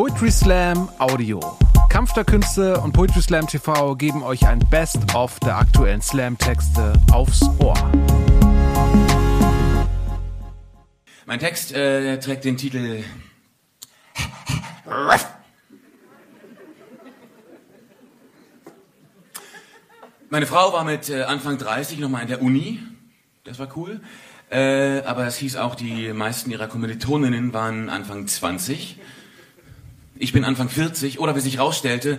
Poetry Slam Audio. Kampf der Künste und Poetry Slam TV geben euch ein Best-of der aktuellen Slam-Texte aufs Ohr. Mein Text äh, trägt den Titel Meine Frau war mit äh, Anfang 30 nochmal in der Uni. Das war cool. Äh, aber es hieß auch, die meisten ihrer Kommilitoninnen waren Anfang 20. Ich bin Anfang 40 oder wie sich rausstellte,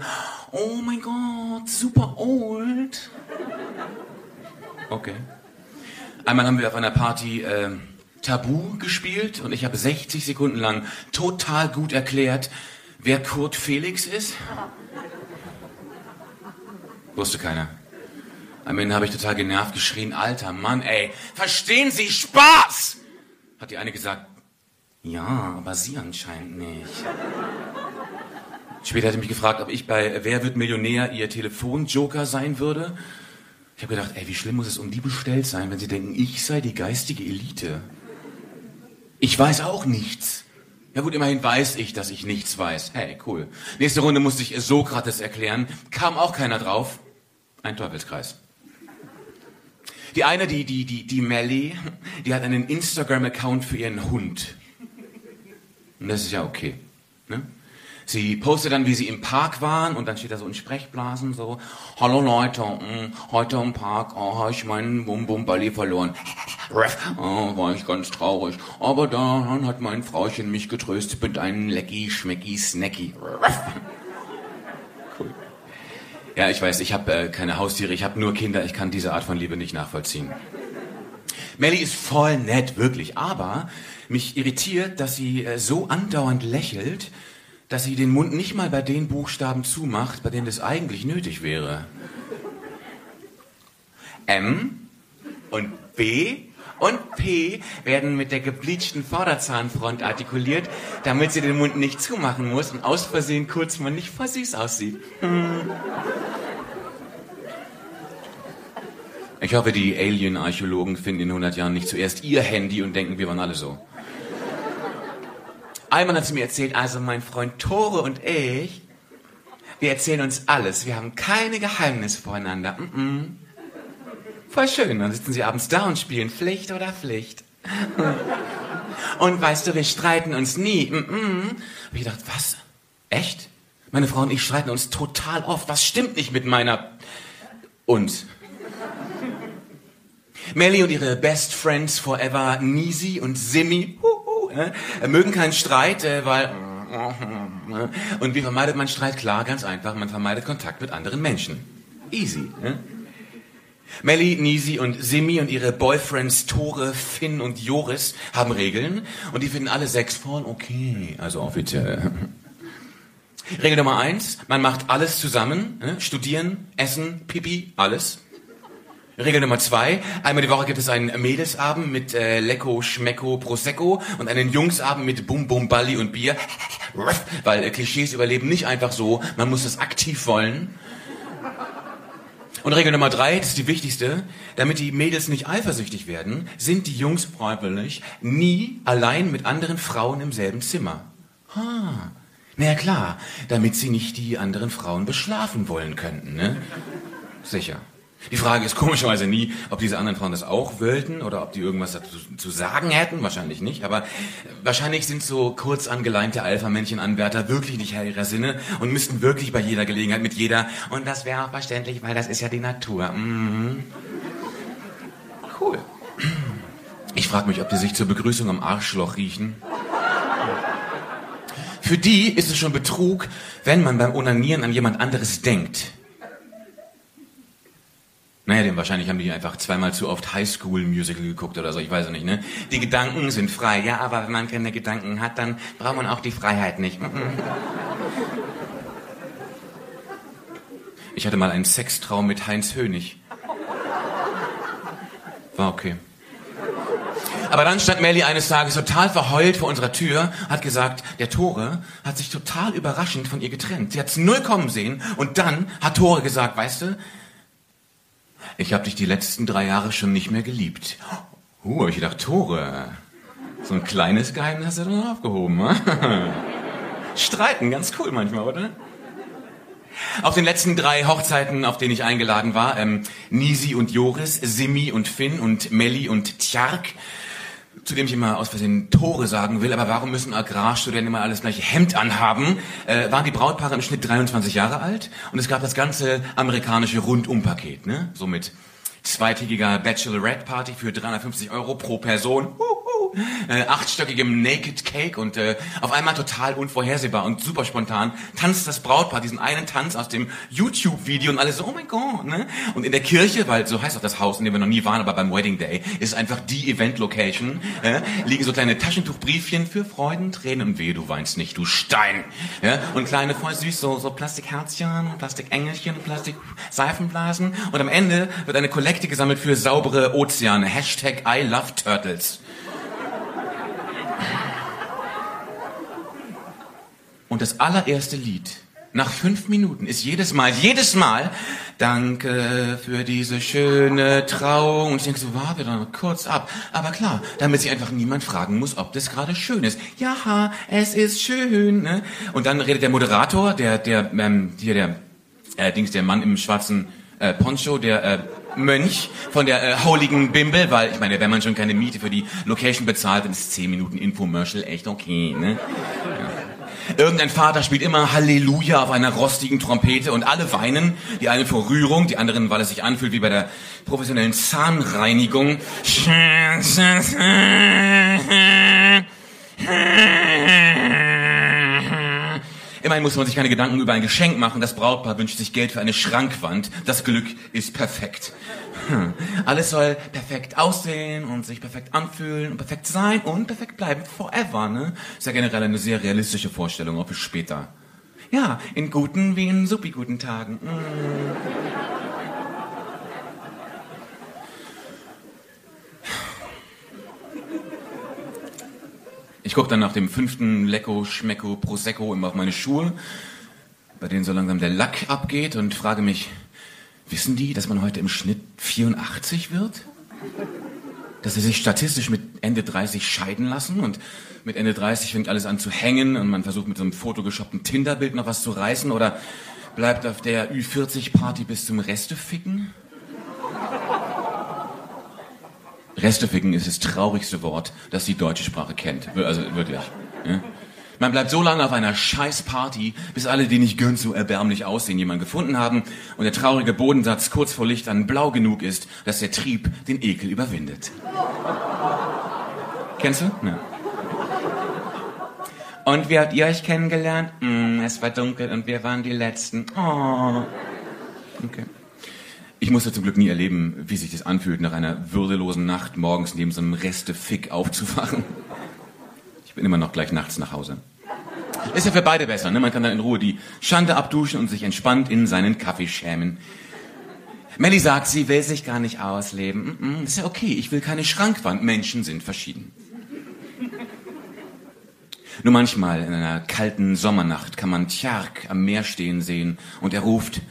oh mein Gott, super old. Okay. Einmal haben wir auf einer Party äh, Tabu gespielt und ich habe 60 Sekunden lang total gut erklärt, wer Kurt Felix ist. Wusste keiner. Am Ende habe ich total genervt geschrien, alter Mann, ey, verstehen Sie Spaß? Hat die eine gesagt, ja, aber Sie anscheinend nicht. Später hat sie mich gefragt, ob ich bei Wer wird Millionär ihr Telefonjoker sein würde. Ich habe gedacht, ey, wie schlimm muss es um die bestellt sein, wenn sie denken, ich sei die geistige Elite. Ich weiß auch nichts. Ja gut, immerhin weiß ich, dass ich nichts weiß. Hey, cool. Nächste Runde musste ich Sokrates erklären. Kam auch keiner drauf. Ein Teufelskreis. Die eine, die, die, die, die Melly, die hat einen Instagram-Account für ihren Hund. Und das ist ja okay. Ne? Sie postet dann, wie sie im Park waren und dann steht da so in Sprechblasen so, hallo Leute, mh, hm, heute im Park, oh, habe ich meinen Bum Bum Balli verloren. Oh, war ich ganz traurig. Aber dann hat mein Frauchen mich getröstet mit einem Lecky, Schmecky, Snacky. Cool. Ja, ich weiß, ich habe äh, keine Haustiere, ich habe nur Kinder, ich kann diese Art von Liebe nicht nachvollziehen. Melly ist voll nett, wirklich, aber mich irritiert, dass sie äh, so andauernd lächelt, dass sie den Mund nicht mal bei den Buchstaben zumacht, bei denen das eigentlich nötig wäre. M und B und P werden mit der gebleachten Vorderzahnfront artikuliert, damit sie den Mund nicht zumachen muss und aus Versehen kurz mal nicht voll süß aussieht. Ich hoffe, die Alien-Archäologen finden in 100 Jahren nicht zuerst ihr Handy und denken, wir waren alle so. Einmal hat sie mir erzählt, also mein Freund Tore und ich, wir erzählen uns alles. Wir haben keine Geheimnisse voreinander. Mm -mm. Voll schön. Dann sitzen sie abends da und spielen Pflicht oder Pflicht. Und weißt du, wir streiten uns nie. Mm -mm. Hab ich gedacht, was? Echt? Meine Frau und ich streiten uns total oft. Was stimmt nicht mit meiner... Uns. Melly und ihre Best Friends Forever, Nisi und Simi, uh, uh, äh, mögen keinen Streit, äh, weil... Und wie vermeidet man Streit? Klar, ganz einfach, man vermeidet Kontakt mit anderen Menschen. Easy. Äh? Melly, Nisi und Simi und ihre Boyfriends Tore, Finn und Joris haben Regeln und die finden alle sechs voll okay, also offiziell. Regel Nummer eins, man macht alles zusammen, studieren, essen, pipi, alles. Regel Nummer zwei, einmal die Woche gibt es einen Mädelsabend mit äh, Lecco, Schmecko, Prosecco und einen Jungsabend mit Bum Bum Balli und Bier, weil äh, Klischees überleben nicht einfach so, man muss es aktiv wollen. Und Regel Nummer drei, das ist die wichtigste, damit die Mädels nicht eifersüchtig werden, sind die Jungs freiwillig nie allein mit anderen Frauen im selben Zimmer. Ha, na ja klar, damit sie nicht die anderen Frauen beschlafen wollen könnten, ne? Sicher. Die Frage ist komischerweise nie, ob diese anderen Frauen das auch wollten oder ob die irgendwas dazu zu sagen hätten. Wahrscheinlich nicht. Aber wahrscheinlich sind so kurz angeleinte Alpha-Männchen-Anwärter wirklich nicht Herr ihrer Sinne und müssten wirklich bei jeder Gelegenheit mit jeder. Und das wäre auch verständlich, weil das ist ja die Natur. Mhm. Cool. Ich frage mich, ob die sich zur Begrüßung am Arschloch riechen. Für die ist es schon Betrug, wenn man beim Onanieren an jemand anderes denkt. Naja, denn wahrscheinlich haben die einfach zweimal zu oft Highschool-Musical geguckt oder so, ich weiß es nicht, ne? Die Gedanken sind frei, ja, aber wenn man keine Gedanken hat, dann braucht man auch die Freiheit nicht. Ich hatte mal einen Sextraum mit Heinz Hönig. War okay. Aber dann stand Melly eines Tages total verheult vor unserer Tür, hat gesagt, der Tore hat sich total überraschend von ihr getrennt. Sie hat's null kommen sehen und dann hat Tore gesagt, weißt du, ich habe dich die letzten drei Jahre schon nicht mehr geliebt. Uh, hab ich gedacht, Tore. So ein kleines Geheimnis hast du dann aufgehoben, ne? Streiten, ganz cool manchmal, oder? Auf den letzten drei Hochzeiten, auf denen ich eingeladen war, ähm, Nisi und Joris, Simi und Finn und Melli und Tjark, zu dem ich immer aus Versehen Tore sagen will, aber warum müssen Agrarstudenten immer alles gleiche Hemd anhaben, äh, waren die Brautpaare im Schnitt 23 Jahre alt und es gab das ganze amerikanische Rundumpaket, ne? So mit zweitägiger Bachelorette-Party für 350 Euro pro Person. Uh äh, achtstöckigem Naked Cake und äh, auf einmal total unvorhersehbar und super spontan tanzt das Brautpaar diesen einen Tanz aus dem YouTube-Video und alle so, oh mein Gott, ne? Und in der Kirche, weil so heißt auch das Haus, in dem wir noch nie waren, aber beim Wedding Day, ist einfach die Event-Location, äh, liegen so kleine Taschentuchbriefchen für Freuden, Tränen und Wehe, du weinst nicht, du Stein. Ja? Und kleine, voll süß, so, so Plastikherzchen, Plastikenkchen, Plastik-Seifenblasen und am Ende wird eine Kollekte gesammelt für saubere Ozeane. Hashtag I love Turtles. Und das allererste Lied nach fünf Minuten ist jedes Mal, jedes Mal, danke für diese schöne Trauung. Und ich denke so, warte doch kurz ab. Aber klar, damit sich einfach niemand fragen muss, ob das gerade schön ist. Ja, es ist schön. Ne? Und dann redet der Moderator, der, der, ähm, hier der, äh, Dings, der Mann im schwarzen äh, Poncho, der äh, Mönch von der äh, heiligen Bimbel, weil ich meine, wenn man schon keine Miete für die Location bezahlt, dann ist 10 Minuten Infomercial echt okay. Ne? Ja. Irgendein Vater spielt immer Halleluja auf einer rostigen Trompete und alle weinen. Die einen vor Rührung, die anderen, weil es sich anfühlt wie bei der professionellen Zahnreinigung. Immerhin muss man sich keine Gedanken über ein Geschenk machen. Das Brautpaar wünscht sich Geld für eine Schrankwand. Das Glück ist perfekt. Hm. Alles soll perfekt aussehen und sich perfekt anfühlen und perfekt sein und perfekt bleiben. Forever, ne? Ist ja generell eine sehr realistische Vorstellung, auch für später. Ja, in guten wie in supi guten Tagen. Mm. Ich gucke dann nach dem fünften Lecco, Schmecko, Prosecco immer auf meine Schuhe, bei denen so langsam der Lack abgeht und frage mich, wissen die, dass man heute im Schnitt 84 wird? Dass sie sich statistisch mit Ende 30 scheiden lassen und mit Ende 30 fängt alles an zu hängen und man versucht mit so einem fotogeshoppten Tinderbild noch was zu reißen oder bleibt auf der Ü40-Party bis zum Resteficken? Resteficken ist das traurigste Wort, das die deutsche Sprache kennt. Also wirklich. Ja? Man bleibt so lange auf einer scheiß Party, bis alle, die nicht ganz so erbärmlich aussehen, jemanden gefunden haben und der traurige Bodensatz kurz vor Licht dann blau genug ist, dass der Trieb den Ekel überwindet. Kennst du? Ja. Und wie habt ihr euch kennengelernt? Mm, es war dunkel und wir waren die Letzten. Oh. Okay. Ich musste zum Glück nie erleben, wie sich das anfühlt, nach einer würdelosen Nacht morgens neben so einem Reste-Fick aufzuwachen. Ich bin immer noch gleich nachts nach Hause. Ist ja für beide besser, ne? Man kann dann in Ruhe die Schande abduschen und sich entspannt in seinen Kaffee schämen. Melly sagt, sie will sich gar nicht ausleben. Mm -mm, ist ja okay, ich will keine Schrankwand. Menschen sind verschieden. Nur manchmal in einer kalten Sommernacht kann man Tjark am Meer stehen sehen und er ruft,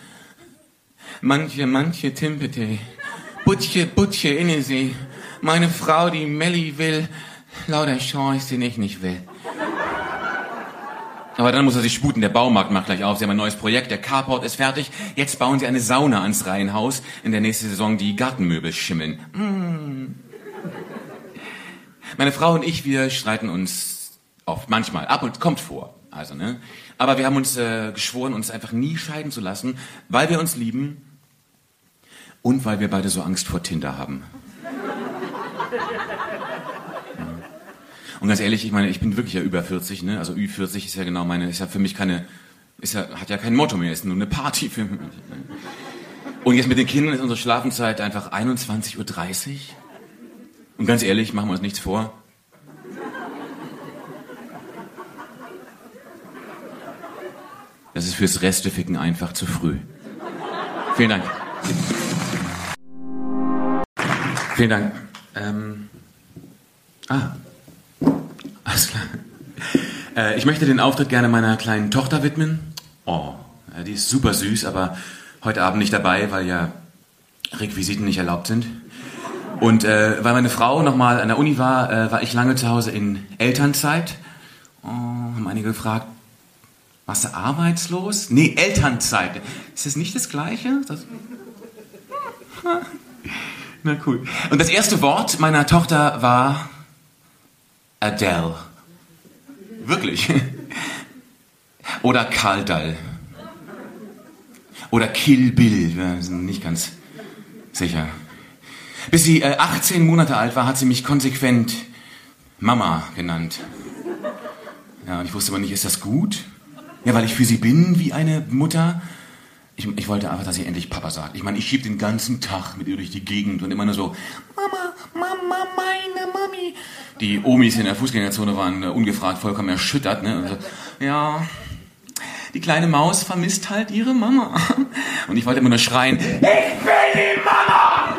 manche, manche Timpete, Butche, Butche, inne sie, meine Frau, die Melly will, lauter Chance, den ich nicht will. Aber dann muss er sich sputen, der Baumarkt macht gleich auf. Sie haben ein neues Projekt, der Carport ist fertig. Jetzt bauen sie eine Sauna ans Reihenhaus. In der nächsten Saison die Gartenmöbel schimmeln. Mm. Meine Frau und ich, wir streiten uns oft, manchmal, ab und kommt vor. Also, ne? Aber wir haben uns äh, geschworen, uns einfach nie scheiden zu lassen, weil wir uns lieben und weil wir beide so Angst vor Tinder haben. Und ganz ehrlich, ich meine, ich bin wirklich ja über 40, ne? Also Ü40 ist ja genau meine, ist ja für mich keine, ist ja, hat ja kein Motto mehr, ist nur eine Party für mich. Und jetzt mit den Kindern ist unsere Schlafenszeit einfach 21.30 Uhr. Und ganz ehrlich, machen wir uns nichts vor. Das ist fürs Resteficken einfach zu früh. Vielen Dank. Vielen Dank. Ähm, ah, alles klar. Äh, ich möchte den Auftritt gerne meiner kleinen Tochter widmen. Oh, ja, die ist super süß, aber heute Abend nicht dabei, weil ja Requisiten nicht erlaubt sind. Und äh, weil meine Frau nochmal an der Uni war, äh, war ich lange zu Hause in Elternzeit. Oh, haben einige gefragt, Warst du arbeitslos? Nee, Elternzeit. Ist das nicht das Gleiche? Das Na cool. Und das erste Wort meiner Tochter war Adele. Wirklich. Oder Karl Dall. Oder Kill Bill. Wir sind nicht ganz sicher. Bis sie äh, 18 Monate alt war, hat sie mich konsequent Mama genannt. Ja, ich wusste aber nicht, ist das gut? Ja, weil ich für sie bin wie eine Mutter. Ich, ich wollte einfach, dass sie endlich Papa sagt. Ich meine, ich schieb den ganzen Tag mit ihr durch die Gegend und immer nur so, Mama, Mama, meine Mami. Die Omis in der Fußgängerzone waren äh, ungefragt vollkommen erschüttert. Ne? So, ja, die kleine Maus vermisst halt ihre Mama. Und ich wollte immer nur schreien, ich will die Mama!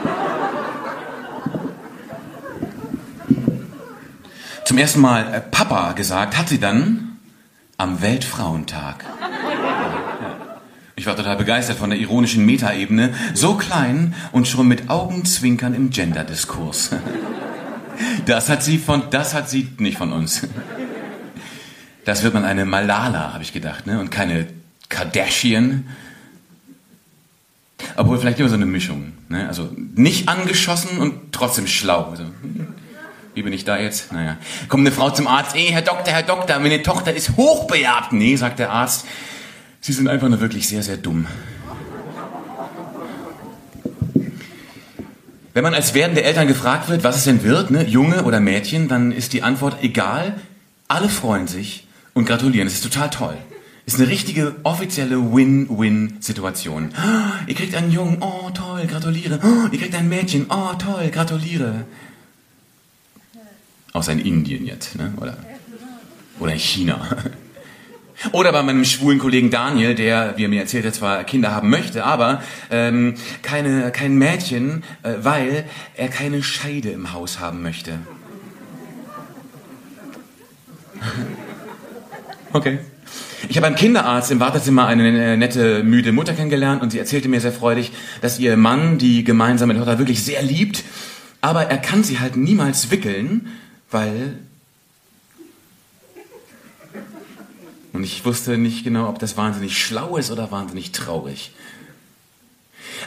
Zum ersten Mal äh, Papa gesagt hat sie dann am Weltfrauentag. Ich war total begeistert von der ironischen Metaebene, so klein und schon mit Augenzwinkern im Genderdiskurs. Das hat sie von, das hat sie nicht von uns. Das wird man eine Malala, habe ich gedacht, ne? Und keine Kardashian. Obwohl vielleicht immer so eine Mischung, ne? Also nicht angeschossen und trotzdem schlau. Also, wie bin ich da jetzt? Naja. Kommt eine Frau zum Arzt, ey, Herr Doktor, Herr Doktor, meine Tochter ist hochbegabt. Nee, sagt der Arzt, Sie sind einfach nur wirklich sehr, sehr dumm. Wenn man als werdende Eltern gefragt wird, was es denn wird, ne, Junge oder Mädchen, dann ist die Antwort egal. Alle freuen sich und gratulieren. Das ist total toll. Ist eine richtige offizielle Win-Win-Situation. Oh, ihr kriegt einen Jungen, oh toll, gratuliere. Oh, ihr kriegt ein Mädchen, oh toll, gratuliere. Außer in Indien jetzt, ne? oder, oder in China. Oder bei meinem schwulen Kollegen Daniel, der, wie er mir erzählt hat, zwar Kinder haben möchte, aber ähm, keine, kein Mädchen, äh, weil er keine Scheide im Haus haben möchte. Okay. Ich habe beim Kinderarzt im Wartezimmer eine äh, nette, müde Mutter kennengelernt und sie erzählte mir sehr freudig, dass ihr Mann die gemeinsame Tochter wirklich sehr liebt, aber er kann sie halt niemals wickeln, weil Und ich wusste nicht genau, ob das wahnsinnig schlau ist oder wahnsinnig traurig.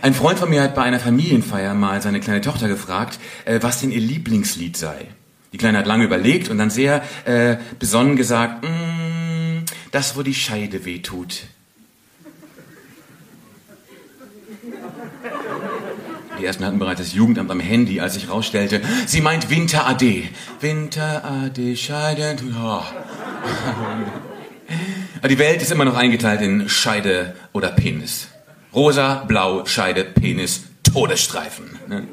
Ein Freund von mir hat bei einer Familienfeier mal seine kleine Tochter gefragt, äh, was denn ihr Lieblingslied sei. Die Kleine hat lange überlegt und dann sehr äh, besonnen gesagt, mm, das, wo die Scheide weh Die ersten hatten bereits das Jugendamt am Handy, als ich rausstellte, sie meint Winter AD. Winter AD, Scheide. Oh. Die Welt ist immer noch eingeteilt in Scheide oder Penis. Rosa, Blau, Scheide, Penis, Todesstreifen. Ne?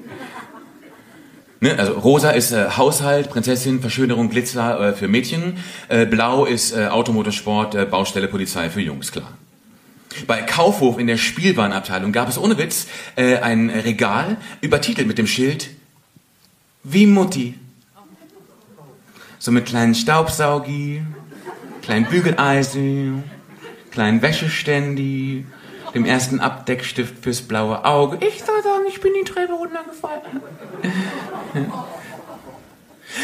Ne? Also rosa ist äh, Haushalt, Prinzessin, Verschönerung, Glitzer äh, für Mädchen. Äh, Blau ist äh, Automotorsport, äh, Baustelle, Polizei für Jungs, klar. Bei Kaufhof in der Spielwarenabteilung gab es ohne Witz äh, ein Regal übertitelt mit dem Schild Wie Mutti. So mit kleinen Staubsaugi, kleinen Bügeleisen, kleinen Wäscheständi, dem ersten Abdeckstift fürs blaue Auge. Ich soll sagen, ich bin die Treppe runtergefallen.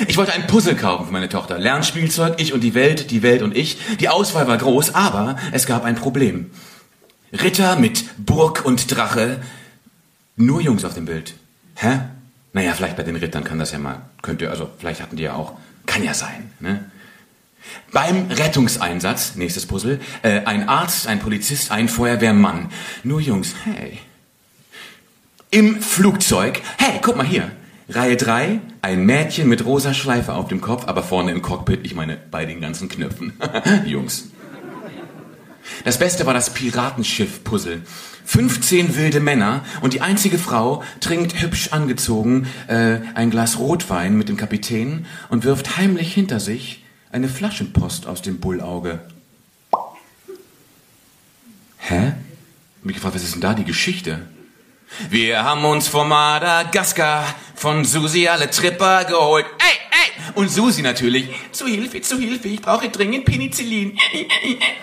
Ich wollte ein Puzzle kaufen für meine Tochter. Lernspielzeug, ich und die Welt, die Welt und ich. Die Auswahl war groß, aber es gab ein Problem. Ritter mit Burg und Drache. Nur Jungs auf dem Bild. Hä? Naja, vielleicht bei den Rittern kann das ja mal. Könnte, also vielleicht hatten die ja auch. Kann ja sein, ne? Beim Rettungseinsatz, nächstes Puzzle, äh, ein Arzt, ein Polizist, ein Feuerwehrmann. Nur Jungs, hey. Im Flugzeug, hey, guck mal hier. Reihe 3, ein Mädchen mit rosa Schleife auf dem Kopf, aber vorne im Cockpit, ich meine bei den ganzen Knöpfen. Jungs. Das Beste war das Piratenschiff-Puzzle. 15 wilde Männer und die einzige Frau trinkt hübsch angezogen äh, ein Glas Rotwein mit dem Kapitän und wirft heimlich hinter sich eine Flaschenpost aus dem Bullauge. Hä? Mich gefragt, was ist denn da die Geschichte? Wir haben uns vor Madagaskar von Susi alle Tripper geholt. Ey, ey! Und Susi natürlich. Zu Hilfe, zu Hilfe, ich brauche dringend Penicillin. Klar.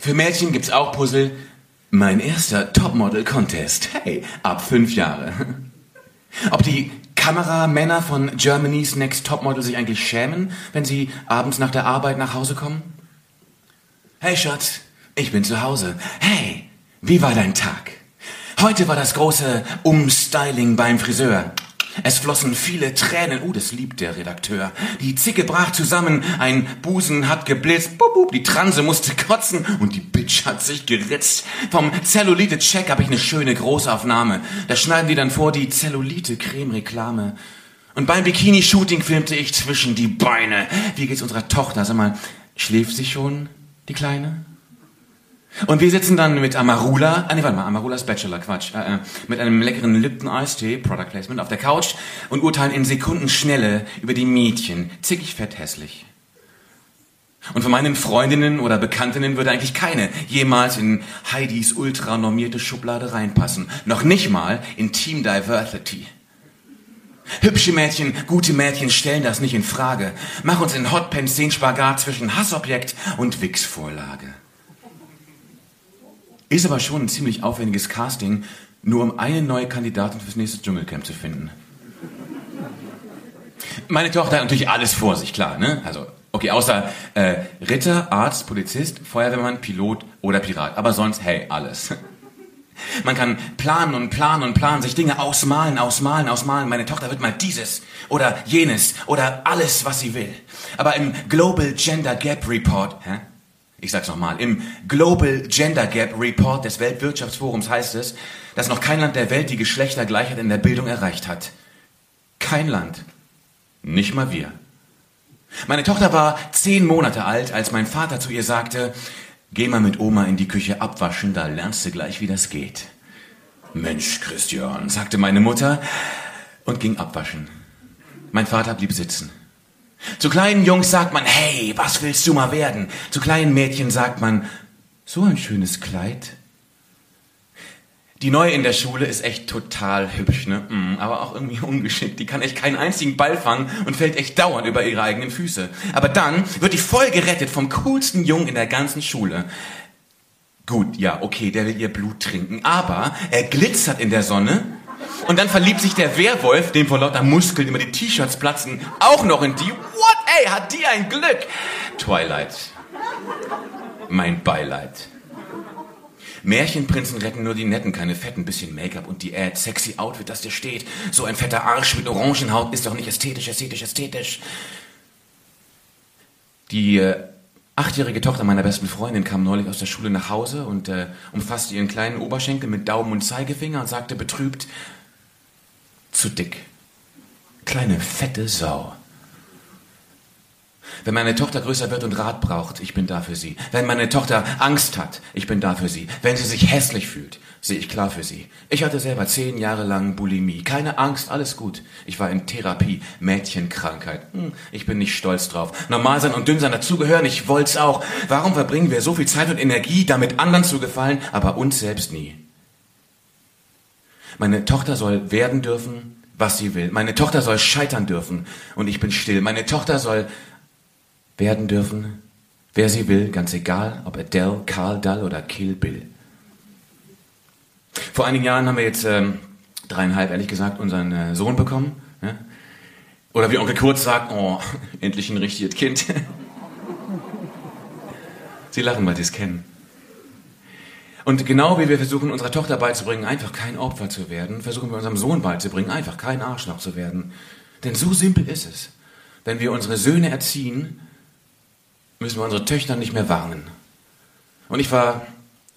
Für Mädchen gibt's auch Puzzle. Mein erster Topmodel-Contest. Hey, ab fünf Jahre. Ob die Kameramänner von Germany's Next Topmodel sich eigentlich schämen, wenn sie abends nach der Arbeit nach Hause kommen? Hey Schatz, ich bin zu Hause. Hey, wie war dein Tag? Heute war das große Umstyling beim Friseur. Es flossen viele Tränen. Uh, das liebt der Redakteur. Die Zicke brach zusammen, ein Busen hat geblitzt, bup, bup, die Transe musste kotzen und die Bitch hat sich geritzt. Vom Zellulite-Check habe ich eine schöne Großaufnahme. Da schneiden die dann vor die Zellulite-Creme-Reklame. Und beim Bikini-Shooting filmte ich zwischen die Beine. Wie geht's unserer Tochter? Sag mal, schläft sie schon, die Kleine? Und wir sitzen dann mit Amarula, ah nee, warte mal, Amarulas Bachelor, Quatsch, äh, äh, mit einem leckeren Lipton Ice Tea, Product Placement, auf der Couch und urteilen in Sekundenschnelle über die Mädchen. Zickig, fett, hässlich. Und von meinen Freundinnen oder Bekanntinnen würde eigentlich keine jemals in Heidis ultranormierte Schublade reinpassen. Noch nicht mal in Team Diversity. Hübsche Mädchen, gute Mädchen stellen das nicht in Frage. Mach uns in Hotpants den Spagat zwischen Hassobjekt und Wix-Vorlage. Ist aber schon ein ziemlich aufwendiges Casting, nur um eine neue Kandidatin fürs nächste Dschungelcamp zu finden. Meine Tochter hat natürlich alles vor sich, klar, ne? Also, okay, außer äh, Ritter, Arzt, Polizist, Feuerwehrmann, Pilot oder Pirat. Aber sonst, hey, alles. Man kann planen und planen und planen, sich Dinge ausmalen, ausmalen, ausmalen. Meine Tochter wird mal dieses oder jenes oder alles, was sie will. Aber im Global Gender Gap Report, hä? Ich sag's nochmal. Im Global Gender Gap Report des Weltwirtschaftsforums heißt es, dass noch kein Land der Welt die Geschlechtergleichheit in der Bildung erreicht hat. Kein Land. Nicht mal wir. Meine Tochter war zehn Monate alt, als mein Vater zu ihr sagte, geh mal mit Oma in die Küche abwaschen, da lernst du gleich, wie das geht. Mensch, Christian, sagte meine Mutter und ging abwaschen. Mein Vater blieb sitzen. Zu kleinen Jungs sagt man, hey, was willst du mal werden? Zu kleinen Mädchen sagt man, so ein schönes Kleid. Die Neue in der Schule ist echt total hübsch, ne? Mm, aber auch irgendwie ungeschickt. Die kann echt keinen einzigen Ball fangen und fällt echt dauernd über ihre eigenen Füße. Aber dann wird die voll gerettet vom coolsten Jungen in der ganzen Schule. Gut, ja, okay, der will ihr Blut trinken, aber er glitzert in der Sonne und dann verliebt sich der Werwolf, dem vor lauter Muskeln immer die T-Shirts platzen, auch noch in die. What? Ey, hat die ein Glück? Twilight. Mein Beileid. Märchenprinzen retten nur die Netten, keine fetten, bisschen Make-up und Diät, sexy Outfit, das dir steht. So ein fetter Arsch mit Orangenhaut ist doch nicht ästhetisch, ästhetisch, ästhetisch. Die äh, achtjährige Tochter meiner besten Freundin kam neulich aus der Schule nach Hause und äh, umfasste ihren kleinen Oberschenkel mit Daumen und Zeigefinger und sagte betrübt, zu dick. Kleine fette Sau. Wenn meine Tochter größer wird und Rat braucht, ich bin da für sie. Wenn meine Tochter Angst hat, ich bin da für sie. Wenn sie sich hässlich fühlt, sehe ich klar für sie. Ich hatte selber zehn Jahre lang Bulimie. Keine Angst, alles gut. Ich war in Therapie, Mädchenkrankheit. Hm, ich bin nicht stolz drauf. Normal sein und dünn sein dazugehören, ich wollt's auch. Warum verbringen wir so viel Zeit und Energie, damit anderen zu gefallen, aber uns selbst nie? Meine Tochter soll werden dürfen, was sie will. Meine Tochter soll scheitern dürfen und ich bin still. Meine Tochter soll werden dürfen, wer sie will, ganz egal, ob Adele, Carl Dull oder Kill Bill. Vor einigen Jahren haben wir jetzt ähm, dreieinhalb, ehrlich gesagt, unseren äh, Sohn bekommen. Ja? Oder wie Onkel Kurz sagt, oh, endlich ein richtiges Kind. sie lachen, weil sie es kennen. Und genau wie wir versuchen, unserer Tochter beizubringen, einfach kein Opfer zu werden, versuchen wir unserem Sohn beizubringen, einfach kein Arschloch zu werden. Denn so simpel ist es. Wenn wir unsere Söhne erziehen, müssen wir unsere Töchter nicht mehr warnen. Und ich war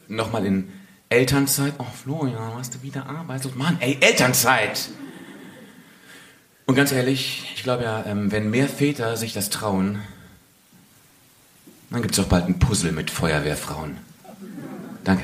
nochmal in Elternzeit. Oh, Florian, hast du wieder Arbeit? Mann, ey, Elternzeit! Und ganz ehrlich, ich glaube ja, ähm, wenn mehr Väter sich das trauen, dann gibt es auch bald ein Puzzle mit Feuerwehrfrauen. Danke.